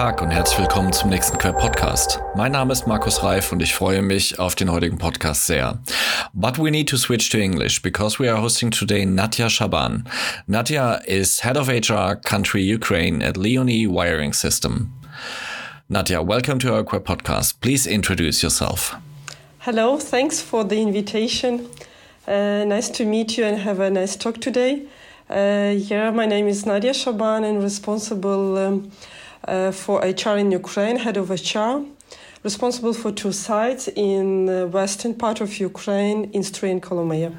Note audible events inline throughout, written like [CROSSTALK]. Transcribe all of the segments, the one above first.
Tag und herzlich willkommen zum nächsten Quer Podcast. Mein Name ist Markus Reif und ich freue mich auf den heutigen Podcast sehr. But we need to switch to English because we are hosting today Nadja Shaban. Nadja is head of HR country Ukraine at Leonie Wiring System. Nadja, welcome to our Quer Podcast. Please introduce yourself. Hello, thanks for the invitation. Uh, nice to meet you and have a nice talk today. Uh, yeah, my name is Nadia Shaban and responsible um, uh, for HR in Ukraine, head of HR, responsible for two sites in the western part of Ukraine, in Stryi and Kolomyia.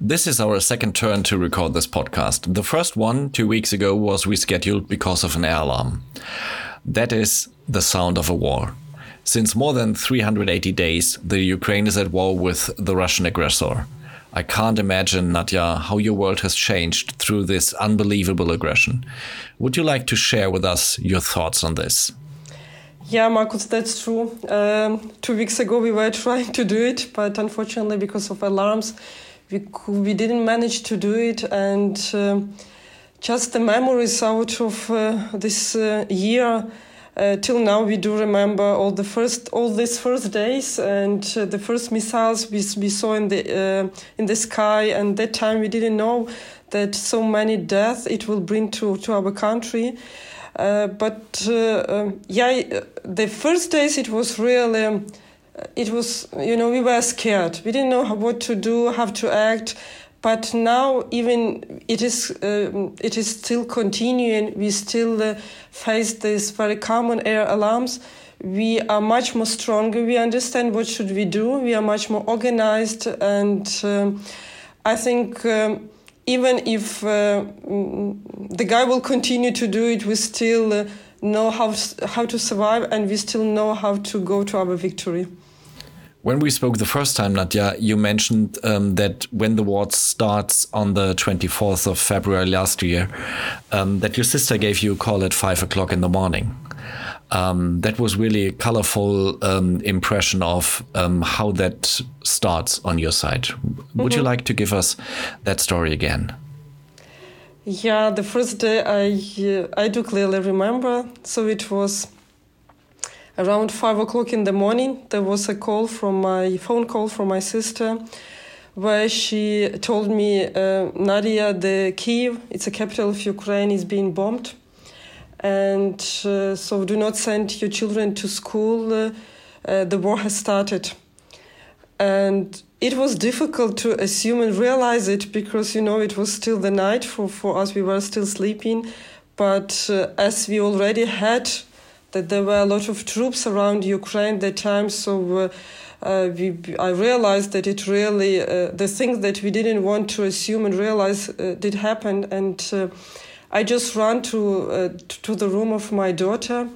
This is our second turn to record this podcast. The first one, two weeks ago, was rescheduled because of an air alarm. That is the sound of a war. Since more than 380 days, the Ukraine is at war with the Russian aggressor. I can't imagine, Nadia, how your world has changed through this unbelievable aggression. Would you like to share with us your thoughts on this? Yeah, Marcus, that's true. Um, two weeks ago, we were [LAUGHS] trying to do it, but unfortunately, because of alarms, we we didn't manage to do it. And uh, just the memories out of uh, this uh, year uh, till now we do remember all the first all these first days and uh, the first missiles we, we saw in the uh, in the sky. And that time we didn't know that so many deaths it will bring to to our country. Uh, but uh, um, yeah the first days it was really it was you know we were scared. We didn't know what to do how to act but now even it is uh, it is still continuing. We still uh, face these very common air alarms. We are much more stronger. We understand what should we do. We are much more organized. And um, i think um, even if uh, the guy will continue to do it we still uh, know how how to survive and we still know how to go to our victory when we spoke the first time, Nadia, you mentioned um, that when the war starts on the 24th of February last year, um, that your sister gave you a call at five o'clock in the morning. Um, that was really a colorful um, impression of um, how that starts on your side. Mm -hmm. Would you mm-hmm. like to give us that story again? Yeah, the first day I uh, I do clearly remember. So it was around five o'clock in the morning, there was a call from my phone call from my sister, where she told me, uh, Nadia, the Kiev, it's a capital of Ukraine, is being bombed, and uh, so do not send your children to school. Uh, uh the war has started, and it was difficult to assume and realize it because you know it was still the night for for us. We were still sleeping, but uh, as we already had that there were a lot of troops around Ukraine at that time. So uh, uh, we, I realized that it really, uh, the things that we didn't want to assume and realize uh, did happen. And uh, I just ran to, uh, to the room of my daughter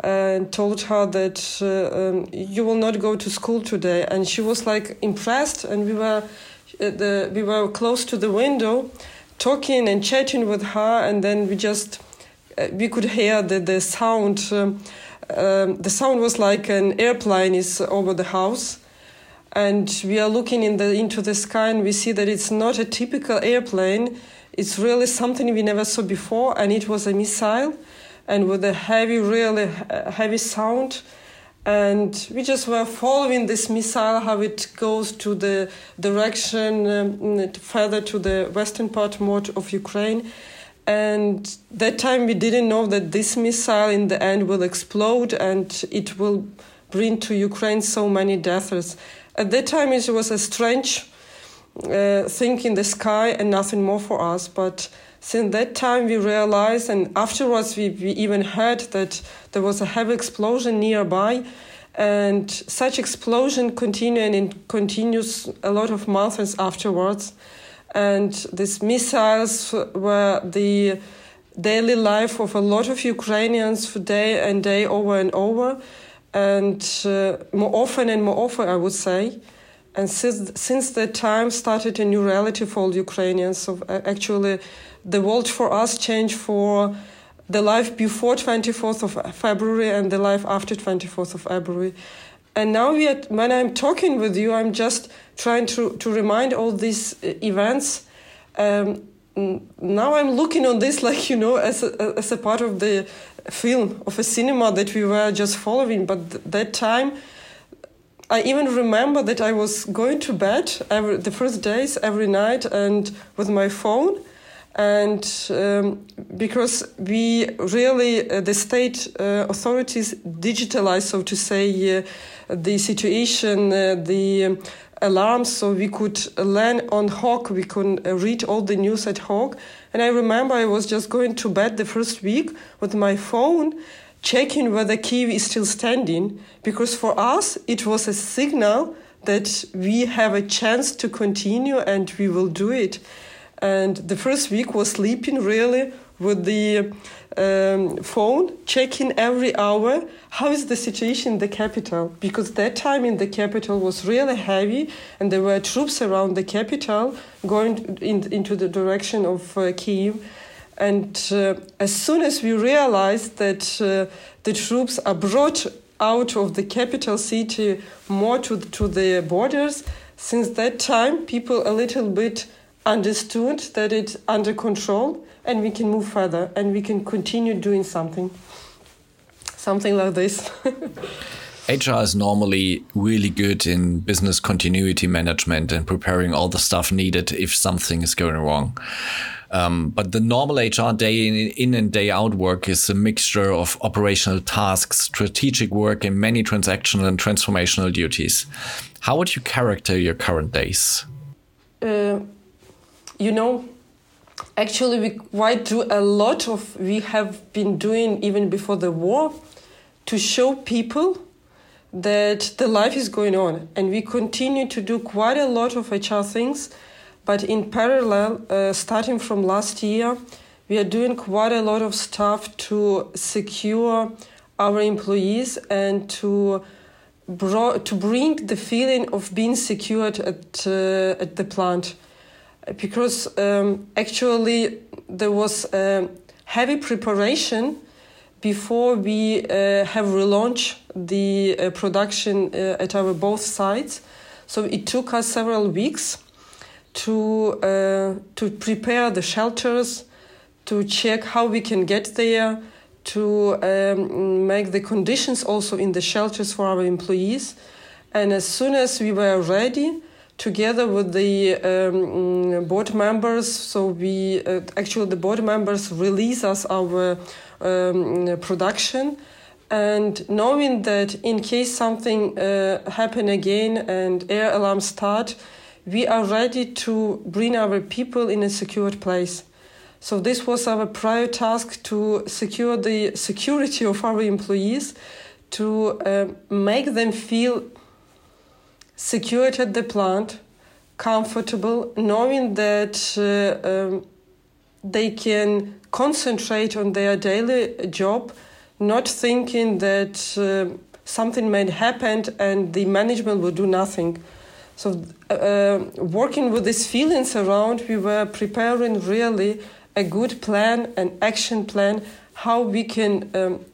and told her that um, you will not go to school today. And she was like impressed. And we were, the, we were close to the window talking and chatting with her. And then we just we could hear the, the sound. Um, um, the sound was like an airplane is over the house. And we are looking in the, into the sky and we see that it's not a typical airplane. It's really something we never saw before. And it was a missile and with a heavy, really heavy sound. And we just were following this missile, how it goes to the direction um, further to the western part more of Ukraine and that time we didn't know that this missile in the end will explode and it will bring to Ukraine so many deaths. At that time, it was a strange uh, thing in the sky and nothing more for us. But since that time, we realized, and afterwards, we, we even heard that there was a heavy explosion nearby. And such explosion continued and continues a lot of months afterwards and these missiles were the daily life of a lot of Ukrainians for day and day over and over, and uh, more often and more often, I would say. And since, since that time, started a new reality for all Ukrainians. So uh, actually, the world for us changed for the life before 24th of February and the life after 24th of February. And now are, when I'm talking with you, I'm just trying to, to remind all these uh, events. Um, now I'm looking on this [LAUGHS] like you know as a, as a part of the film of a cinema that we were just following. But th- that time, I even remember that I was going to bed every, the first days every night and with my phone. And um, because we really, uh, the state uh, authorities digitalized, so to say, uh, the situation, uh, the alarms, so we could land on Hawk, we could uh, read all the news at Hawk. And I remember I was just going to bed the first week with my phone checking whether Kiev is still standing, because for us it was a signal that we have a chance to continue and we will do it. And the first week was sleeping really with the um, phone, checking every hour how is the situation in the capital. Because that time in the capital was really heavy and there were troops around the capital going in, into the direction of uh, Kiev and uh, as soon as we realized that uh, the troops are brought out of the capital city more to, to the borders, since that time people a little bit understood that it's under control and we can move further and we can continue doing something. Something like this. [LAUGHS] HR is normally really good in business continuity management and preparing all the stuff needed if something is going wrong. Um, but the normal HR day in, in, and day out work is a mixture of operational tasks, strategic work, and many transactional and transformational duties. How would you character your current days? Uh, you know, actually, we quite do a lot of we have been doing even before the war to show people that the life is going on, and we continue to do quite a lot of HR things. But in parallel, uh, starting from last year, we are doing quite a lot of stuff to secure our employees and to bro- to bring the feeling of being secured at uh, at the plant, because um, actually there was heavy preparation before we uh, have relaunched the uh, production uh, at our both sites. So it took us several weeks to uh, to prepare the shelters, to check how we can get there, to um, make the conditions also in the shelters for our employees, and as soon as we were ready, together with the um, board members, so we uh, actually the board members release us our um, production. And knowing that in case something uh, happen again and air alarms start, we are ready to bring our people in a secured place. So this was our prior task to secure the security of our employees, to uh, make them feel secured at the plant, comfortable, knowing that uh, um, they can concentrate on their daily job, not thinking that uh, something might happen and the management will do nothing. So, uh, working with these feelings around, we were preparing really a good plan, an action plan, how we can um,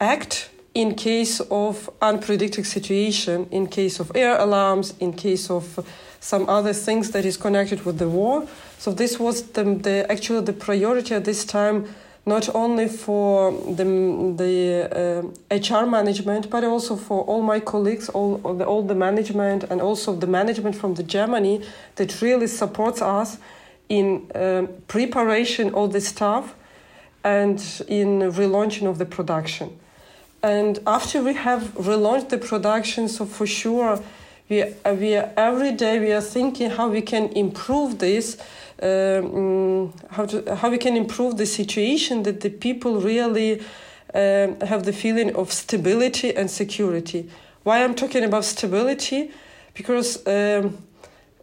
act in case of unpredicted situation, in case of air alarms, in case of some other things that is connected with the war. So this was the, the actually the priority at this time not only for the, the uh, HR management, but also for all my colleagues, all, all, the, all the management, and also the management from the Germany that really supports us in uh, preparation all the stuff and in relaunching of the production. And after we have relaunched the production, so for sure, we, uh, we are, every day we are thinking how we can improve this um, how to how we can improve the situation that the people really um, have the feeling of stability and security. Why I'm talking about stability? Because um,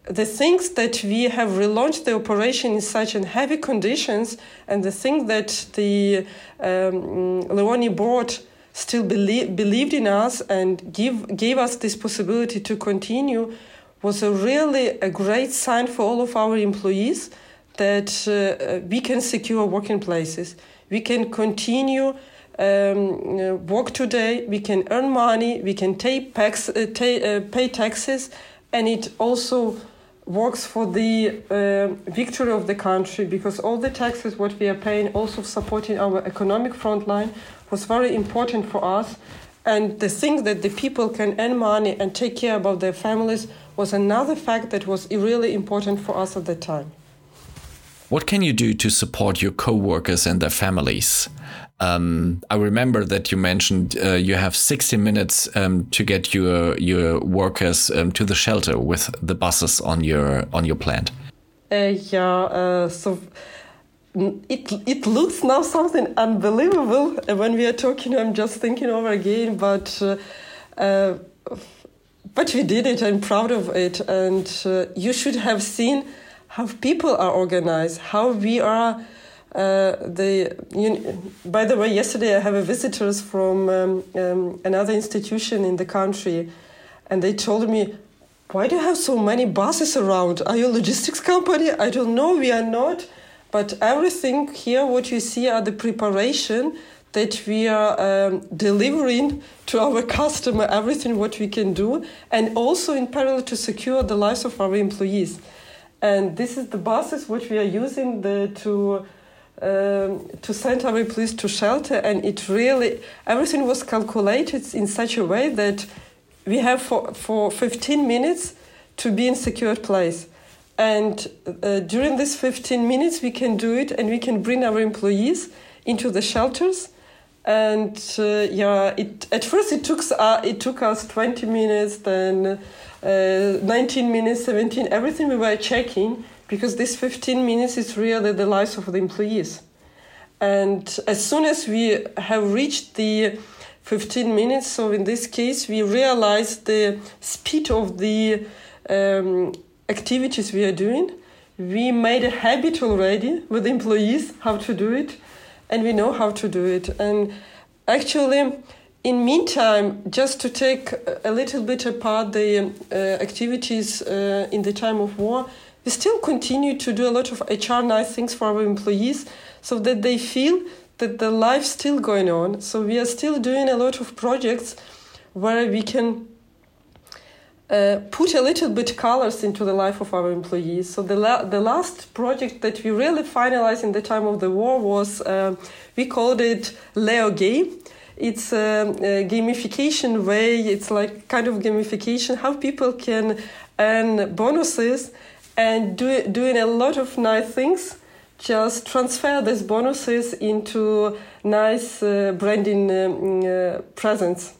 the things that we have relaunched the operation in such an heavy conditions, and the thing that the um, Leoni board still believe, believed in us and give gave us this possibility to continue was a really a great sign for all of our employees that uh, we can secure working places. We can continue um, work today. We can earn money. We can pay, tax, uh, uh, pay taxes, and it also works for the uh, victory of the country because all the taxes what we are paying also supporting our economic front line was very important for us. And the thing that the people can earn money and take care about their families was another fact that was really important for us at the time. What can you do to support your co-workers and their families? Um, I remember that you mentioned uh, you have 60 minutes um, to get your your workers um, to the shelter with the buses on your on your plant. Uh, yeah, uh, so it it looks now something unbelievable when we are talking. I'm just thinking over again, but uh, uh, but we did it. I'm proud of it, and uh, you should have seen how people are organized, how we are uh, the you, by the way, yesterday I have a visitors from um, um, another institution in the country, and they told me, "Why do you have so many buses around? Are you a logistics company?" I don't know. We are not, but everything here, what you see, are the preparation that we are um, delivering to our [LAUGHS] customer. Everything what we can do, and also in parallel to secure the lives of our employees. And this is the buses which we are using the, to um, to send our police to shelter, and it really everything was calculated in such a way that we have for, for 15 minutes to be in secured place. And uh, during these 15 minutes, we can do it, and we can bring our employees into the shelters. And uh, yeah, it, at first it took uh, it took us 20 minutes, then uh, 19 minutes, 17. Everything we were checking because this 15 minutes is really the lives of the employees. And as soon as we have reached the 15 minutes, so in this case, we realize the speed of the um, activities we are doing. We made a habit already with employees how to do it, and we know how to do it. And actually, in meantime, just to take a little bit apart the uh, activities uh, in the time of war, we still continue to do a lot of HR nice things for our employees so that they feel that the life's still going on. So we are still doing a lot of projects where we can uh, put a little bit colors into the life of our employees. So the la- the last project that we really finalized in the time of the war was uh, we called it Leo Game. It's a, a, gamification way. It's like kind of gamification how people can earn bonuses and do, doing a lot of nice things just transfer these bonuses into nice uh, branding um, uh, presents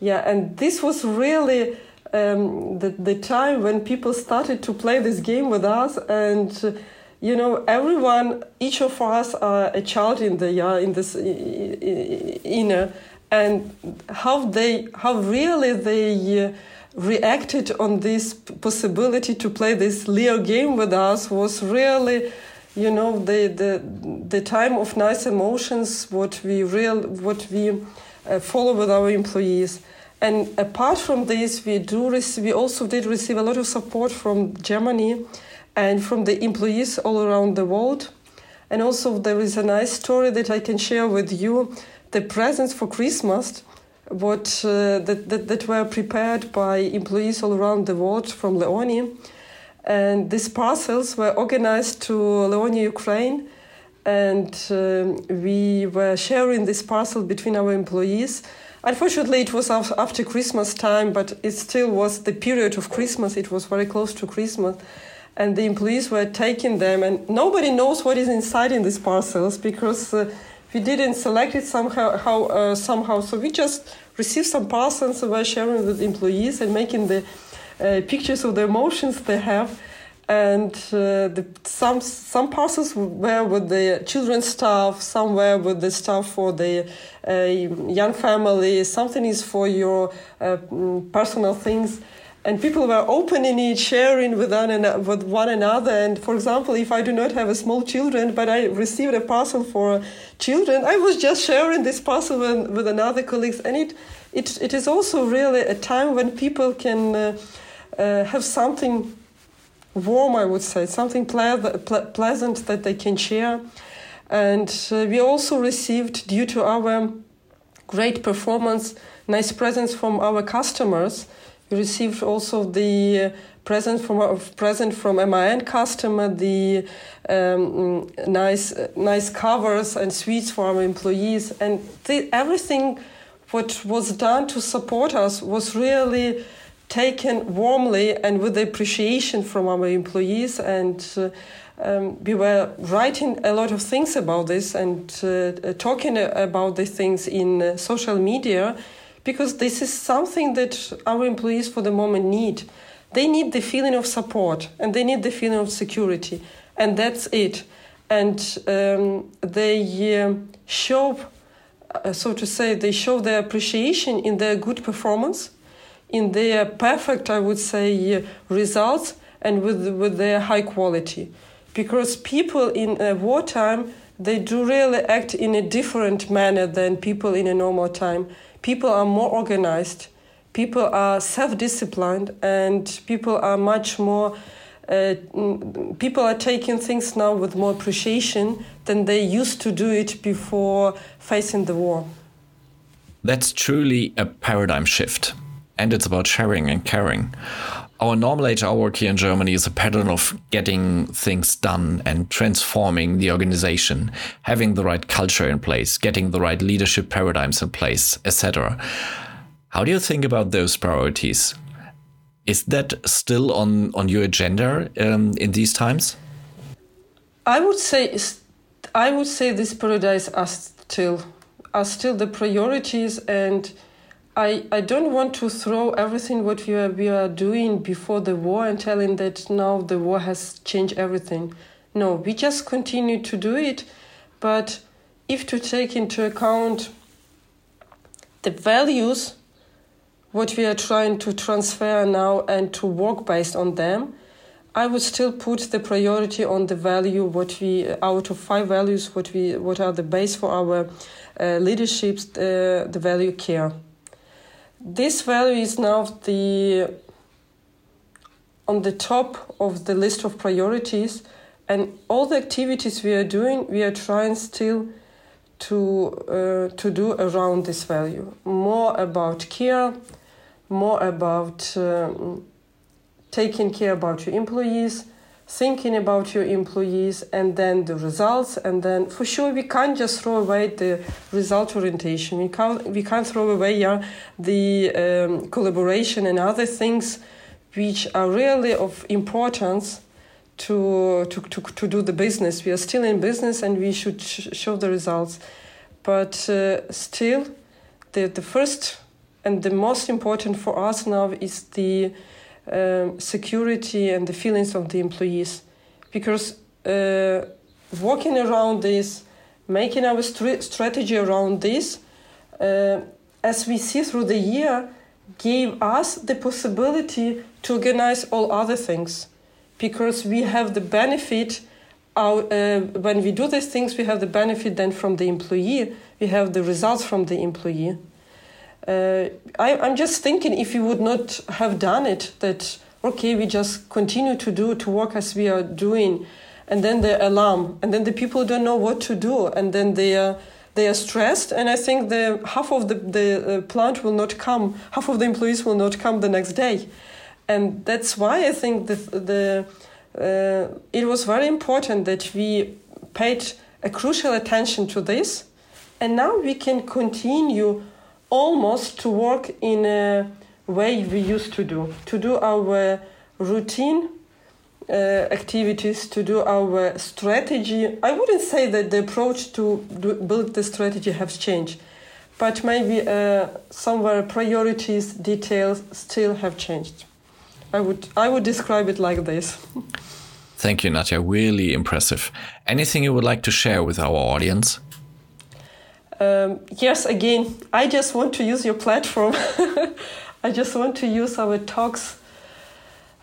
yeah and this was really um, the, the time when people started to play this game with us and you know everyone each of us are a child in the yeah in this inner and how they how really they uh, reacted on this possibility to play this Leo game with us was really, you know, the the the time of nice emotions. What we real what we uh, follow with our employees. And apart from this, we do we also did receive a lot of support from Germany and from the employees all around the world. And also, there is a nice story that I can share with you. The presents for Christmas what uh, that, that, that were prepared by employees all around the world from Leoni. And these parcels were organized to Leoni, Ukraine, and um, we were sharing this parcel between our employees. Unfortunately, it was after Christmas time, but it still was the period of Christmas. It was very close to Christmas. And the employees were taking them, and nobody knows what is inside in these parcels because uh, we didn't select it somehow. How, uh, somehow, so we just received some parcels and were sharing with employees and making the uh, pictures of the emotions they have. And uh, the, some some parcels were with the children's stuff, some were with the stuff for the uh, young family. Something is for your uh, personal things and people were opening it, sharing with one, with one another. And for example, if I do not have a small children, but I received a parcel for children, I was just sharing this parcel with, with another colleagues. And it, it, it is also really a time when people can uh, uh, have something warm, I would say, something ple- ple- pleasant that they can share. And uh, we also received, due to our great performance, nice presents from our customers We received also the present from a present from MAN customer, the um, nice nice covers and suites for our employees, and the, everything what was done to support us was really taken warmly and with appreciation from our employees and. Uh, um, we were writing a lot of things about this and uh, talking about these things in uh, social media because this is something that our employees for the moment need. They need the feeling of support and they need the feeling of security, and that's it. And um, they uh, show, uh, so to say, they show their appreciation in their good performance, in their perfect, I would say, results, and with with their high quality because people in uh, wartime they do really act in a different manner than people in a normal time. People are more organized, people are self-disciplined, and people are much more. Uh, people are taking things now with more appreciation than they used to do it before facing the war. That's truly a paradigm shift, and it's about sharing and caring our normal HR work here in Germany is a pattern of getting things done and transforming the organization, having the right culture in place, getting the right leadership paradigms in place, etc. How do you think about those priorities? Is that still on, on your agenda um, in these times? I would say I would say these priorities are still are still the priorities and I, I don't want to throw everything what we are, we are doing before the war and telling that now the war has changed everything. No, we just continue to do it, but if to take into account the values what we are trying to transfer now and to work based on them, I would still put the priority on the value what we out of five values what we what are the base for our uh, leaderships uh, the value care this value is now the on the top of the list of priorities and all the activities we are doing we are trying still to uh, to do around this value. More about care more about um, taking care about your employees thinking about your employees and then the results and then for sure we can't just throw away the result orientation. We can't we can't throw away yeah, the um, collaboration and other things which are really of importance to, to, to, to do the business. We are still in business and we should sh- show the results. But uh, still the, the first and the most important for us now is the um, security and the feelings of the employees. Because uh, around this, making our st- strategy around this, uh, as we see through the year, gave us the possibility to organize all other things. Because we have the benefit, our, uh, when we do these things, we have the benefit then from the employee, we have the results from the employee uh, I, I'm just thinking if you would not have done it, that okay, we just continue to do to work as we are doing, and then the alarm, and then the people don't know what to do, and then they are they are stressed, and I think the half of the the uh, plant will not come, half of the employees will not come the next day, and that's why I think the the uh, it was very important that we paid a crucial attention to this, and now we can continue almost to work in a way we used to do, to do our routine uh, activities, to do our strategy. I wouldn't say that the approach to build the strategy has changed, but maybe uh, somewhere priorities, details still have changed. I would I would describe it like this. Thank you, Natya. Really impressive. Anything you would like to share with our audience? Um, yes, again, I just want to use your platform. [LAUGHS] I just want to use our talks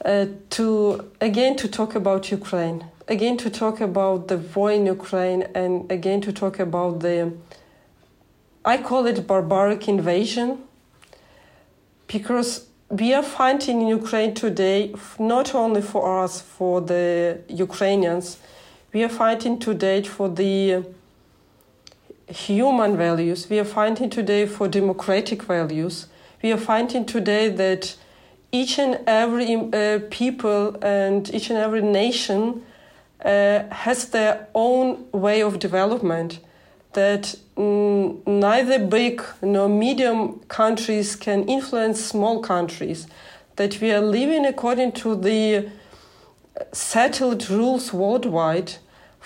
uh, to again to talk about Ukraine, again to talk about the war in Ukraine, and again to talk about the I call it barbaric invasion because we are fighting in Ukraine today not only for us, for the Ukrainians, we are fighting today for the human values. We are fighting today for democratic values. We are fighting today that each and every uh, people and each and every nation uh, has their own way of development that mm, neither big nor medium countries can influence small countries that we are living according to the settled rules worldwide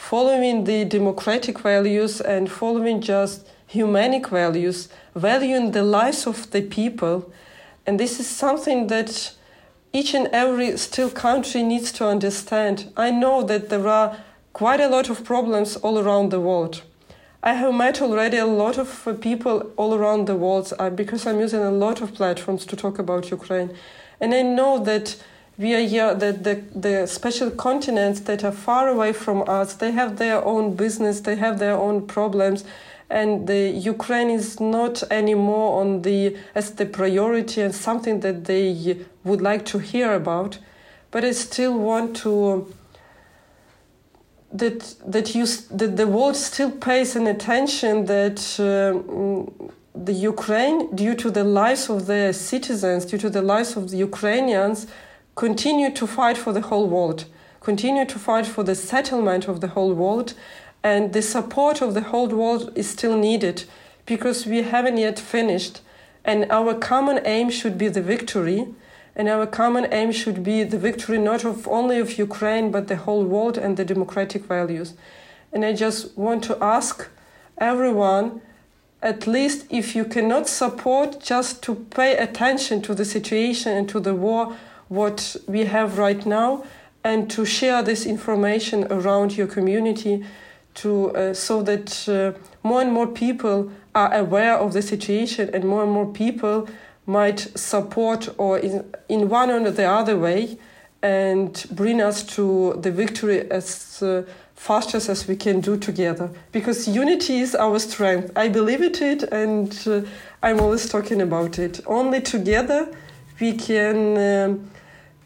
following the democratic values and following just humanic values valuing the lives of the people and this is something that each and every still country needs to understand. I know that there are quite a lot of problems all around the world. I have met already a lot of people all around the world uh, because I'm using a lot of platforms to talk about Ukraine. And I know that we are here, that the, the special continents that are far away from us, they have their own business, they have their own problems and the Ukraine is not anymore on the as the priority and something that they would like to hear about, but I still want to that that you that the world still pays an attention that uh, the Ukraine, due to the lives of their citizens, due to the lives of the Ukrainians, continue to fight for the whole world, continue to fight for the settlement of the whole world, and the support of the whole world is still needed because we haven't yet finished. And our common aim should be the victory. And our common aim should be the victory not of only of Ukraine, but the whole world and the democratic values. And I just want to ask everyone, at least if you cannot support, just to pay attention to the situation and to the war, what we have right now, and to share this information around your community to uh, so that uh, more and more people are aware of the situation and more and more people might support or in, in one or the other way and bring us to the victory as uh, fast as we can do together. Because unity is our strength. I believe it and uh, i'm always talking about it. Only together we can um,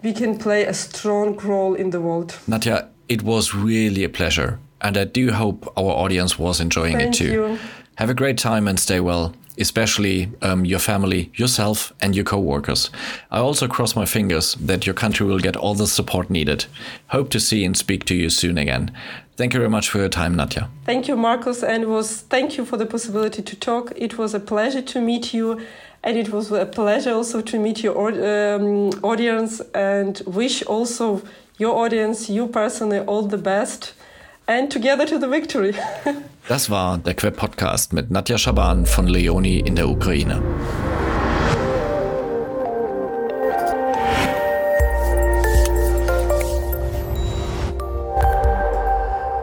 we can play a strong role in the world Nadja it was really a pleasure and I do hope our audience was enjoying Thank it too. You. Have a great time and stay well, especially um, your family, yourself, and your co-workers. I also cross my fingers that your country will get all the support needed. Hope to see and speak to you soon again. Thank you very much for your time, Nadja. Thank you, Marcus, and was thank you for the possibility to talk. It was a pleasure to meet you, and it was a pleasure also to meet your um, audience, and wish also your audience, you personally, all the best and together to the victory. [LAUGHS] das war der Queb Podcast mit Nadja Schaban von Leoni in der Ukraine.